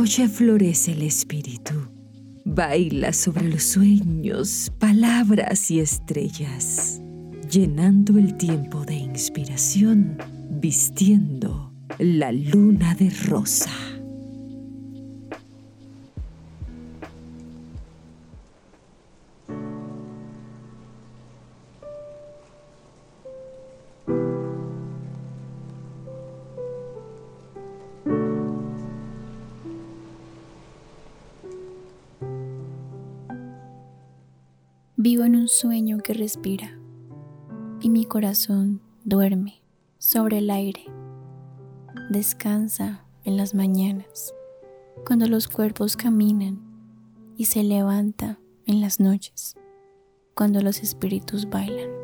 noche florece el espíritu. Baila sobre los sueños, palabras y estrellas, llenando el tiempo de inspiración, vistiendo la luna de rosa. Vivo en un sueño que respira y mi corazón duerme sobre el aire. Descansa en las mañanas, cuando los cuerpos caminan y se levanta en las noches, cuando los espíritus bailan.